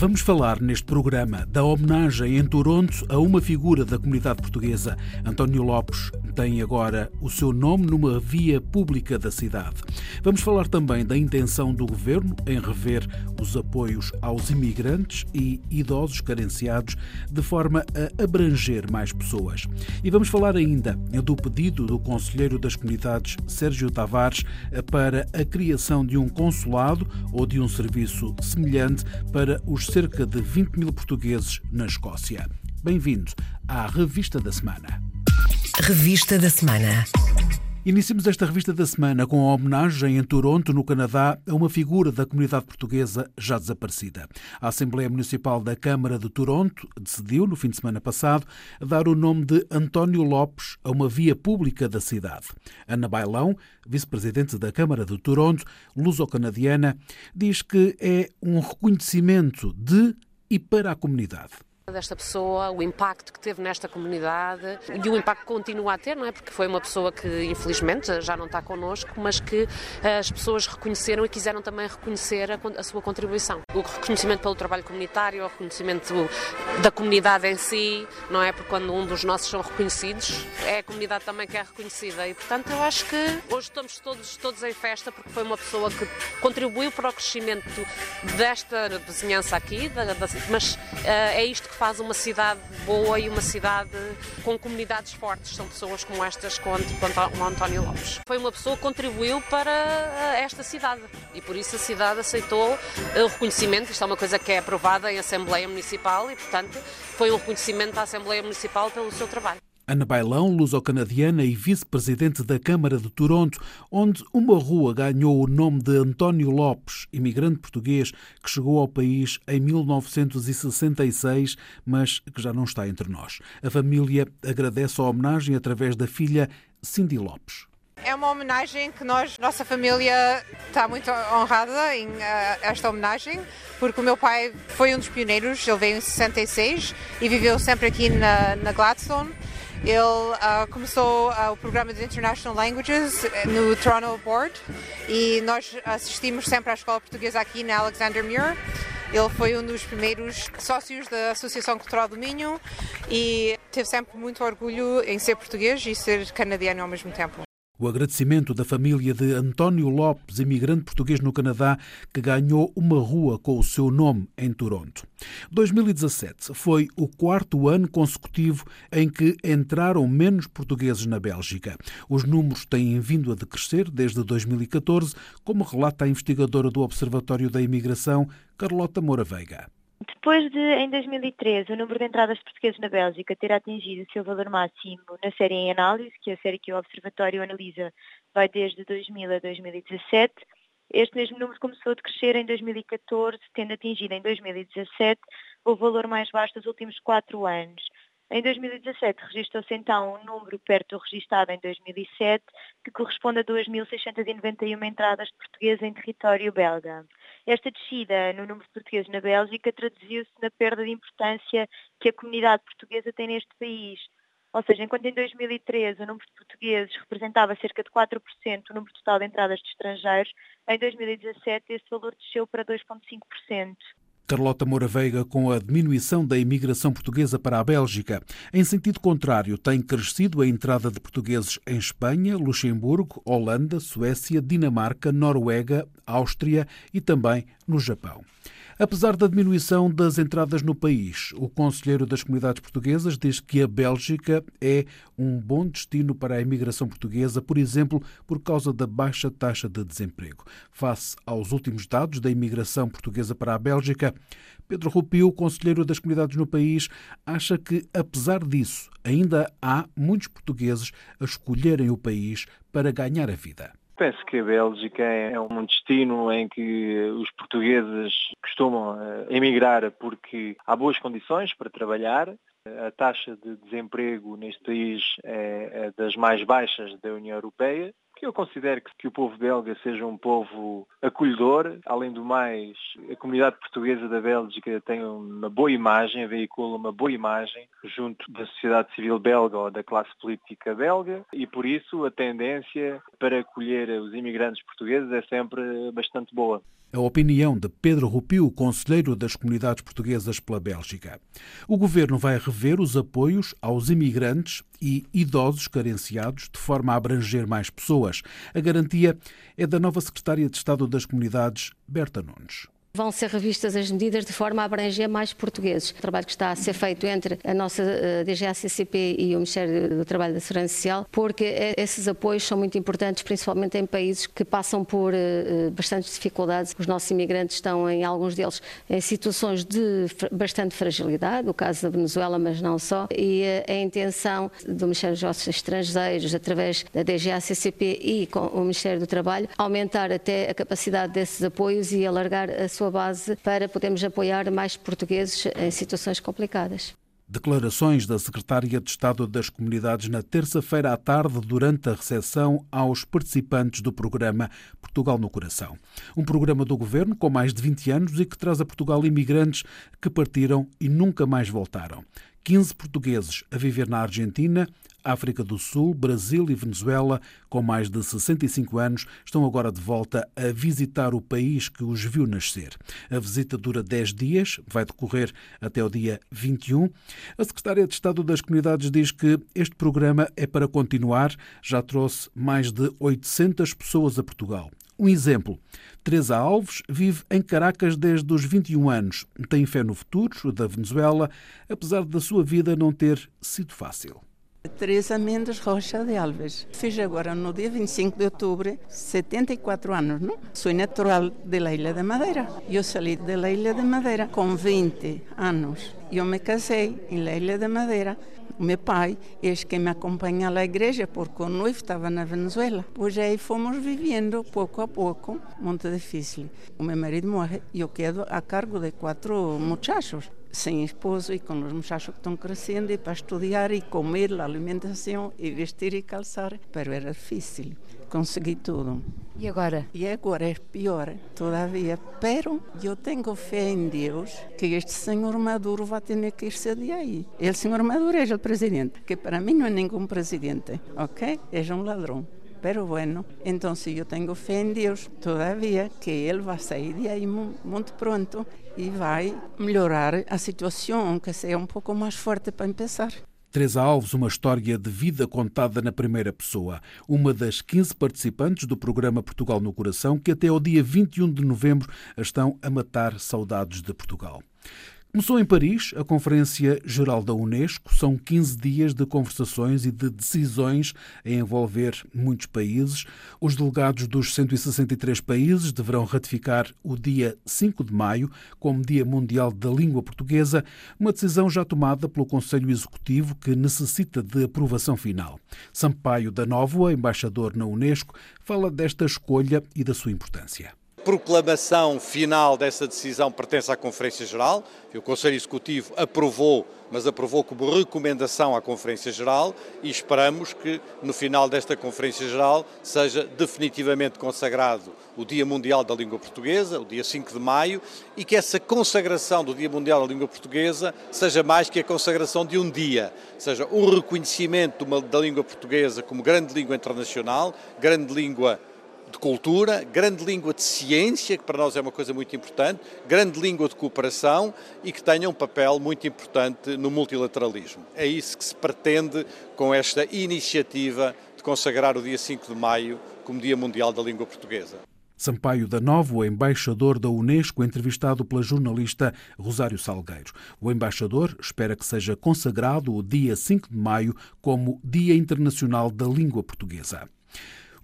Vamos falar neste programa da homenagem em Toronto a uma figura da comunidade portuguesa. António Lopes tem agora o seu nome numa via pública da cidade. Vamos falar também da intenção do governo em rever os apoios aos imigrantes e idosos carenciados de forma a abranger mais pessoas. E vamos falar ainda do pedido do Conselheiro das Comunidades, Sérgio Tavares, para a criação de um consulado ou de um serviço semelhante para os cerca de 20 mil portugueses na Escócia. Bem-vindo à Revista da Semana. Revista da Semana. Iniciamos esta revista da semana com a homenagem em Toronto, no Canadá, a uma figura da comunidade portuguesa já desaparecida. A Assembleia Municipal da Câmara de Toronto decidiu, no fim de semana passado, dar o nome de António Lopes a uma via pública da cidade. Ana Bailão, vice-presidente da Câmara de Toronto, luso-canadiana, diz que é um reconhecimento de e para a comunidade desta pessoa, o impacto que teve nesta comunidade e o impacto que continua a ter, não é? Porque foi uma pessoa que infelizmente já não está connosco, mas que eh, as pessoas reconheceram e quiseram também reconhecer a, a sua contribuição. O reconhecimento pelo trabalho comunitário, o reconhecimento da comunidade em si, não é? Porque quando um dos nossos são reconhecidos, é a comunidade também que é reconhecida e portanto eu acho que hoje estamos todos, todos em festa porque foi uma pessoa que contribuiu para o crescimento desta vizinhança aqui, da, da, mas uh, é isto que faz uma cidade boa e uma cidade com comunidades fortes. São pessoas como estas, como António Lopes. Foi uma pessoa que contribuiu para eh, esta cidade e por isso a cidade aceitou o reconhecimento. Isto é uma coisa que é aprovada em Assembleia Municipal e, portanto, foi um reconhecimento da Assembleia Municipal pelo seu trabalho. Ana Bailão, luso-canadiana e vice-presidente da Câmara de Toronto, onde uma rua ganhou o nome de António Lopes, imigrante português que chegou ao país em 1966, mas que já não está entre nós. A família agradece a homenagem através da filha Cindy Lopes. É uma homenagem que nós, nossa família, está muito honrada em uh, esta homenagem, porque o meu pai foi um dos pioneiros, ele veio em 66 e viveu sempre aqui na, na Gladstone ele uh, começou uh, o programa de International Languages eh, no Toronto Board e nós assistimos sempre à escola portuguesa aqui na Alexander Muir. Ele foi um dos primeiros sócios da Associação Cultural do Minho e teve sempre muito orgulho em ser português e ser canadiano ao mesmo tempo. O agradecimento da família de António Lopes, imigrante português no Canadá, que ganhou uma rua com o seu nome em Toronto. 2017 foi o quarto ano consecutivo em que entraram menos portugueses na Bélgica. Os números têm vindo a decrescer desde 2014, como relata a investigadora do Observatório da Imigração, Carlota Moura Veiga. Depois de, em 2013, o número de entradas portugueses na Bélgica ter atingido o seu valor máximo na série em análise, que é a série que o Observatório analisa vai desde 2000 a 2017, este mesmo número começou a crescer em 2014, tendo atingido em 2017 o valor mais baixo dos últimos quatro anos. Em 2017 registrou-se então um número perto do registado em 2007, que corresponde a 2.691 entradas de portugueses em território belga. Esta descida no número de portugueses na Bélgica traduziu-se na perda de importância que a comunidade portuguesa tem neste país. Ou seja, enquanto em 2013 o número de portugueses representava cerca de 4% do número total de entradas de estrangeiros, em 2017 esse valor desceu para 2,5%. Carlota Moura Veiga com a diminuição da imigração portuguesa para a Bélgica. Em sentido contrário, tem crescido a entrada de portugueses em Espanha, Luxemburgo, Holanda, Suécia, Dinamarca, Noruega, Áustria e também no Japão. Apesar da diminuição das entradas no país, o Conselheiro das Comunidades Portuguesas diz que a Bélgica é um bom destino para a imigração portuguesa, por exemplo, por causa da baixa taxa de desemprego. Face aos últimos dados da imigração portuguesa para a Bélgica, Pedro Rupio, Conselheiro das Comunidades no país, acha que, apesar disso, ainda há muitos portugueses a escolherem o país para ganhar a vida. Penso que a Bélgica é um destino em que os portugueses costumam eh, emigrar porque há boas condições para trabalhar. A taxa de desemprego neste país é das mais baixas da União Europeia que eu considero que, que o povo belga seja um povo acolhedor. Além do mais, a comunidade portuguesa da Bélgica tem uma boa imagem, veicula uma boa imagem junto da sociedade civil belga ou da classe política belga e por isso a tendência para acolher os imigrantes portugueses é sempre bastante boa. A opinião de Pedro Rupio, conselheiro das comunidades portuguesas pela Bélgica. O governo vai rever os apoios aos imigrantes e idosos carenciados de forma a abranger mais pessoas. A garantia é da nova secretária de Estado das Comunidades, Berta Nunes vão ser revistas as medidas de forma a abranger mais portugueses. O trabalho que está a ser feito entre a nossa eh, DGACCP e o Ministério do Trabalho da Segurança Social, porque esses apoios são muito importantes, principalmente em países que passam por eh, eh, bastantes dificuldades. Os nossos imigrantes estão, em alguns deles, em situações de bastante fragilidade, o caso da Venezuela, mas não só, e a intenção do Ministério dos Negócios Estrangeiros, através da DGACCP e com o Ministério do Trabalho, aumentar até a capacidade desses apoios e alargar a sua base para podermos apoiar mais portugueses em situações complicadas. Declarações da Secretária de Estado das Comunidades na terça-feira à tarde, durante a recepção aos participantes do programa Portugal no Coração. Um programa do governo com mais de 20 anos e que traz a Portugal imigrantes que partiram e nunca mais voltaram. 15 portugueses a viver na Argentina, África do Sul, Brasil e Venezuela, com mais de 65 anos, estão agora de volta a visitar o país que os viu nascer. A visita dura 10 dias, vai decorrer até o dia 21. A secretária de Estado das Comunidades diz que este programa é para continuar, já trouxe mais de 800 pessoas a Portugal. Um exemplo. Teresa Alves vive em Caracas desde os 21 anos. Tem fé no futuro da Venezuela, apesar da sua vida não ter sido fácil. Teresa Mendes Rocha de Alves. Fiz agora no dia 25 de outubro 74 anos, não? Sou natural da Ilha de Madeira. Eu saí da Ilha de Madeira com 20 anos. Eu me casei na Ilha de Madeira o meu pai é quem me acompanha à igreja, porque o noivo estava na Venezuela. Pois aí fomos vivendo pouco a pouco, muito difícil. O meu marido morre e eu quedo a cargo de quatro muchachos sem esposo e com os muchachos que estão crescendo e para estudar e comer, a alimentação e vestir e calçar, mas era difícil. Consegui tudo. E agora? E agora é pior, todavia. Pero eu tenho fé em Deus que este senhor Maduro vai ter que irse de aí. O senhor Maduro é o presidente, que para mim não é nenhum presidente, ok? É um ladrão. Pero bueno, então eu tenho fé em Deus, todavia, que ele vai sair de aí muito pronto e vai melhorar a situação, que seja um pouco mais forte para começar. Teresa Alves, uma história de vida contada na primeira pessoa. Uma das 15 participantes do programa Portugal no Coração, que até ao dia 21 de novembro estão a matar saudades de Portugal. Começou em Paris a Conferência Geral da Unesco. São 15 dias de conversações e de decisões a envolver muitos países. Os delegados dos 163 países deverão ratificar o dia 5 de maio como Dia Mundial da Língua Portuguesa, uma decisão já tomada pelo Conselho Executivo que necessita de aprovação final. Sampaio da Nóvoa, embaixador na Unesco, fala desta escolha e da sua importância proclamação final dessa decisão pertence à Conferência Geral. O Conselho Executivo aprovou, mas aprovou como recomendação à Conferência Geral e esperamos que no final desta Conferência Geral seja definitivamente consagrado o Dia Mundial da Língua Portuguesa, o dia 5 de maio, e que essa consagração do Dia Mundial da Língua Portuguesa seja mais que a consagração de um dia, seja o reconhecimento da língua portuguesa como grande língua internacional, grande língua de cultura, grande língua de ciência, que para nós é uma coisa muito importante, grande língua de cooperação e que tenha um papel muito importante no multilateralismo. É isso que se pretende com esta iniciativa de consagrar o dia 5 de maio como Dia Mundial da Língua Portuguesa. Sampaio da Novo, embaixador da Unesco, entrevistado pela jornalista Rosário Salgueiro. O embaixador espera que seja consagrado o dia 5 de maio como Dia Internacional da Língua Portuguesa.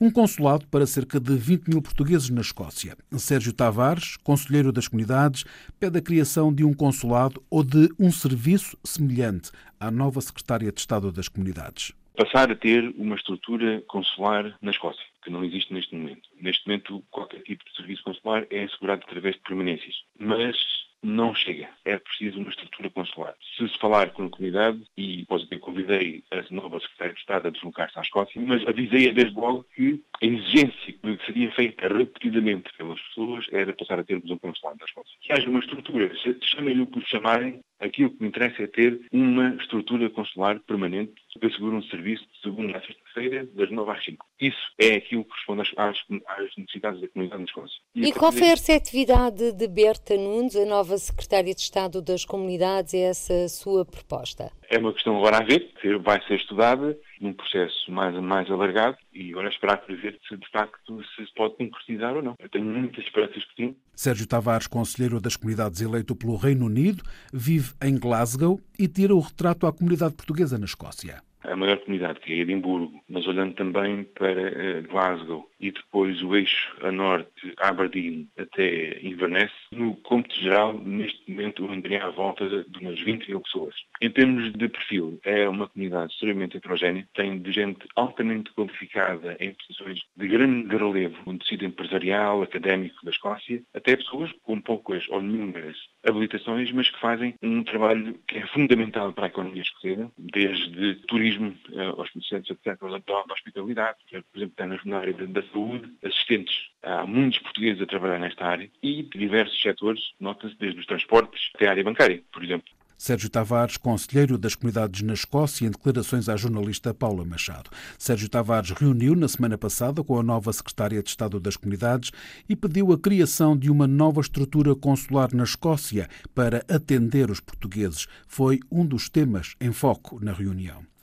Um consulado para cerca de 20 mil portugueses na Escócia. Sérgio Tavares, conselheiro das comunidades, pede a criação de um consulado ou de um serviço semelhante à nova secretária de Estado das Comunidades. Passar a ter uma estrutura consular na Escócia, que não existe neste momento. Neste momento, qualquer tipo de serviço consular é assegurado através de permanências. Mas não chega. É preciso uma estrutura consular. Se se falar com a comunidade, e posso convidei a nova Secretária de Estado a deslocar-se à Escócia, mas avisei-a desde logo que a exigência que seria feita repetidamente pelas pessoas era passar a termos um consulado da Escócia. Que haja uma estrutura, chamem-lhe o que chamarem, aquilo que me interessa é ter uma estrutura consular permanente que assegure um serviço de segunda a sexta-feira, das 9 às 5. Isso é aquilo que responde às, às necessidades da comunidade na Escócia. E, e qual foi a receptividade de Berta Nunes, a nova Secretária de Estado das Comunidades, a essa sua proposta? É uma questão agora a ver, que vai ser estudada num processo mais, mais alargado e agora esperar para ver se de facto se pode concretizar ou não. Eu tenho muitas esperanças que sim. Sérgio Tavares, conselheiro das comunidades eleito pelo Reino Unido, vive em Glasgow e tira o retrato à comunidade portuguesa na Escócia. A maior comunidade, que é Edimburgo, mas olhando também para uh, Glasgow e depois o eixo a norte, Aberdeen até Inverness, no cômputo geral, neste momento andaria à volta de umas 20 mil pessoas. Em termos de perfil, é uma comunidade extremamente heterogénea, tem de gente altamente qualificada em posições de grande relevo no tecido empresarial, académico da Escócia, até pessoas com poucas ou nenhumas habilitações, mas que fazem um trabalho que é fundamental para a economia escocesa, desde turismo eh, aos comerciantes, etc., da hospitalidade, por exemplo, está na área da saúde, assistentes. Há muitos portugueses a trabalhar nesta área e de diversos setores, nota-se desde os transportes até a área bancária, por exemplo. Sérgio Tavares, conselheiro das comunidades na Escócia, em declarações à jornalista Paula Machado. Sérgio Tavares reuniu na semana passada com a nova secretária de Estado das Comunidades e pediu a criação de uma nova estrutura consular na Escócia para atender os portugueses. Foi um dos temas em foco na reunião.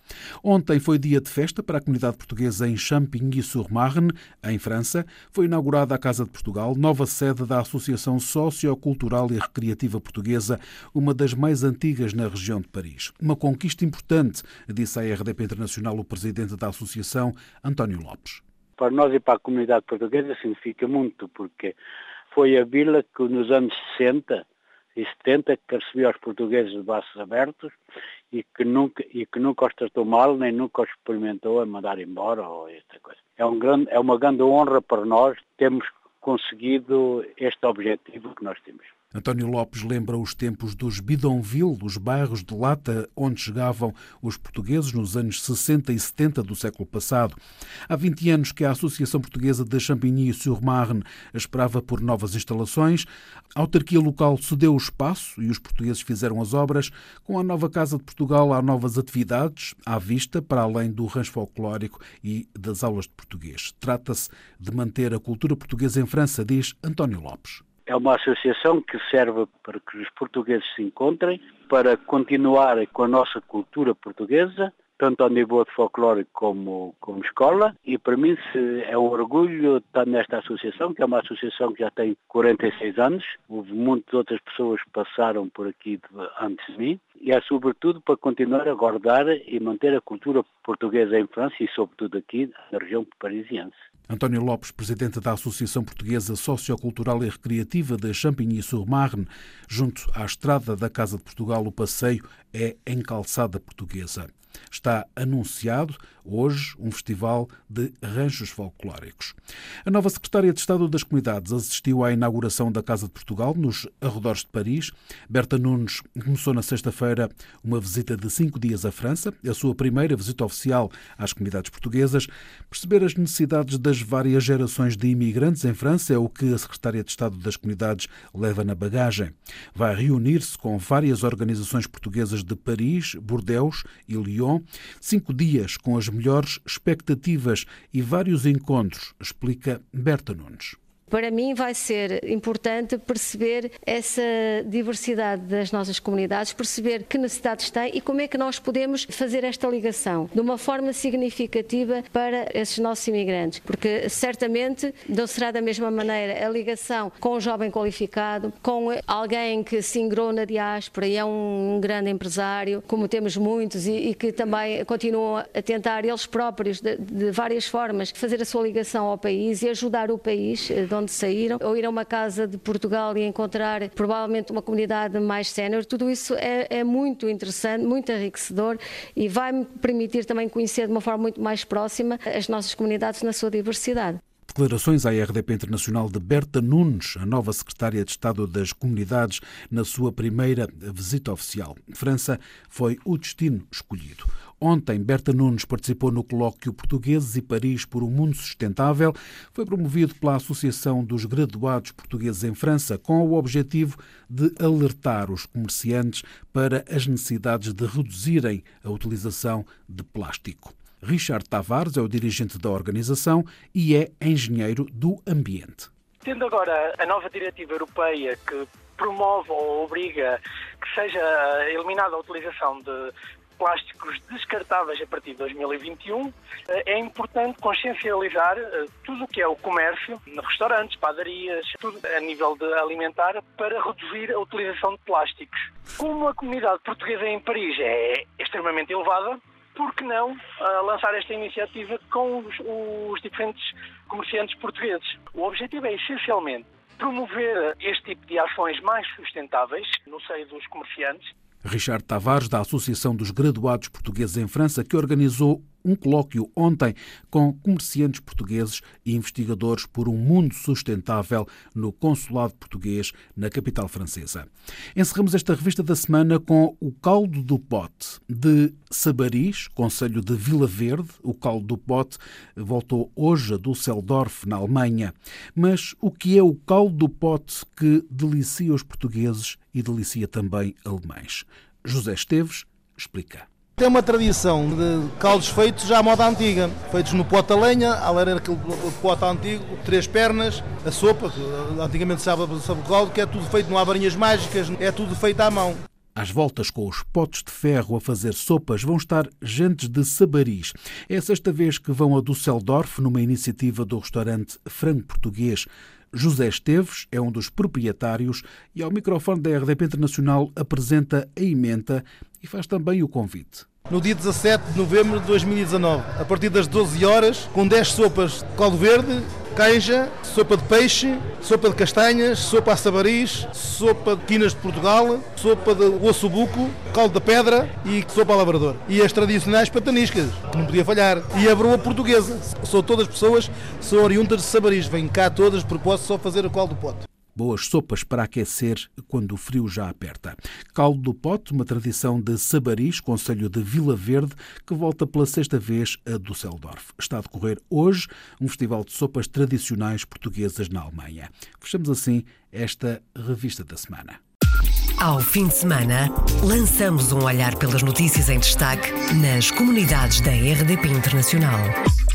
Ontem foi dia de festa para a comunidade portuguesa em Champigny-sur-Marne, em França. Foi inaugurada a Casa de Portugal, nova sede da Associação Sociocultural e Recreativa Portuguesa, uma das mais antigas na região de Paris. Uma conquista importante, disse à RDP Internacional o presidente da associação, António Lopes. Para nós e para a comunidade portuguesa significa muito, porque foi a vila que nos anos 60 e 70 que recebeu os portugueses de braços abertos e que nunca e que nunca os tratou mal nem nunca os experimentou a mandar embora ou esta coisa. É um grande é uma grande honra para nós termos conseguido este objetivo que nós temos. António Lopes lembra os tempos dos bidonville, os bairros de lata onde chegavam os portugueses nos anos 60 e 70 do século passado. Há 20 anos que a Associação Portuguesa de Champigny-sur-Marne esperava por novas instalações. A autarquia local cedeu o espaço e os portugueses fizeram as obras. Com a nova Casa de Portugal há novas atividades à vista, para além do rancho folclórico e das aulas de português. Trata-se de manter a cultura portuguesa em França, diz António Lopes. É uma associação que serve para que os portugueses se encontrem, para continuar com a nossa cultura portuguesa, tanto ao nível de folclore como, como escola, e para mim é um orgulho estar nesta associação, que é uma associação que já tem 46 anos, houve muitas outras pessoas que passaram por aqui antes de mim, e é sobretudo para continuar a guardar e manter a cultura portuguesa em França e sobretudo aqui na região parisiense. António Lopes, presidente da Associação Portuguesa Sociocultural e Recreativa de Champigny-sur-Marne, junto à estrada da Casa de Portugal, o passeio é em calçada portuguesa. Está anunciado hoje um festival de ranchos folclóricos. A nova secretária de Estado das Comunidades assistiu à inauguração da Casa de Portugal nos arredores de Paris. Berta Nunes começou na sexta-feira uma visita de cinco dias à França, a sua primeira visita oficial às comunidades portuguesas. Perceber as necessidades das várias gerações de imigrantes em França é o que a secretária de Estado das Comunidades leva na bagagem. Vai reunir-se com várias organizações portuguesas de Paris, Bordeaux e Lyon, cinco dias com as melhores expectativas e vários encontros, explica Berta Nunes. Para mim vai ser importante perceber essa diversidade das nossas comunidades, perceber que necessidades têm e como é que nós podemos fazer esta ligação de uma forma significativa para esses nossos imigrantes, porque certamente não será da mesma maneira a ligação com um jovem qualificado, com alguém que se ingrou na diáspora e é um grande empresário, como temos muitos e, e que também continuam a tentar eles próprios de, de várias formas fazer a sua ligação ao país e ajudar o país de eh, onde saíram, ou ir a uma casa de Portugal e encontrar provavelmente uma comunidade mais sénior, tudo isso é, é muito interessante, muito enriquecedor e vai-me permitir também conhecer de uma forma muito mais próxima as nossas comunidades na sua diversidade. Declarações à RDP Internacional de Berta Nunes, a nova secretária de Estado das Comunidades, na sua primeira visita oficial. França foi o destino escolhido. Ontem, Berta Nunes participou no colóquio Portugueses e Paris por um Mundo Sustentável. Foi promovido pela Associação dos Graduados Portugueses em França, com o objetivo de alertar os comerciantes para as necessidades de reduzirem a utilização de plástico. Richard Tavares é o dirigente da organização e é engenheiro do ambiente. Tendo agora a nova diretiva europeia que promove ou obriga que seja eliminada a utilização de plásticos descartáveis a partir de 2021, eh, é importante consciencializar eh, tudo o que é o comércio, restaurantes, padarias, tudo a nível de alimentar, para reduzir a utilização de plásticos. Como a comunidade portuguesa em Paris é extremamente elevada, por que não uh, lançar esta iniciativa com os, os diferentes comerciantes portugueses? O objetivo é essencialmente promover este tipo de ações mais sustentáveis no seio dos comerciantes Richard Tavares, da Associação dos Graduados Portugueses em França, que organizou um colóquio ontem com comerciantes portugueses e investigadores por um mundo sustentável no Consulado Português na capital francesa. Encerramos esta revista da semana com o caldo do pote de Sabaris, Conselho de Vila Verde. O caldo do pote voltou hoje a Düsseldorf, na Alemanha. Mas o que é o caldo do pote que delicia os portugueses e delicia também alemães? José Esteves explica. Tem uma tradição de caldos feitos já à moda antiga, feitos no pote a lenha, a era aquele pote antigo, três pernas, a sopa, que antigamente sabe o caldo, que é tudo feito, não há varinhas mágicas, é tudo feito à mão. Às voltas com os potes de ferro a fazer sopas vão estar gentes de Sabaris. É a sexta vez que vão a Düsseldorf numa iniciativa do restaurante Frango Português. José Esteves é um dos proprietários e ao microfone da RDP Internacional apresenta a emenda e faz também o convite no dia 17 de novembro de 2019, a partir das 12 horas, com 10 sopas de caldo verde, canja, sopa de peixe, sopa de castanhas, sopa a sabariz, sopa de quinas de Portugal, sopa de osso buco, caldo da pedra e sopa a lavrador. E as tradicionais pataniscas, que não podia falhar. E a broa portuguesa. São todas pessoas, são oriundas de sabariz. Vêm cá todas, propósito só fazer o caldo do pote boas sopas para aquecer quando o frio já aperta. Caldo do Pote, uma tradição de Sabaris, Conselho de Vila Verde, que volta pela sexta vez a Düsseldorf. Está a decorrer hoje um festival de sopas tradicionais portuguesas na Alemanha. Fechamos assim esta revista da semana. Ao fim de semana, lançamos um olhar pelas notícias em destaque nas comunidades da RDP Internacional.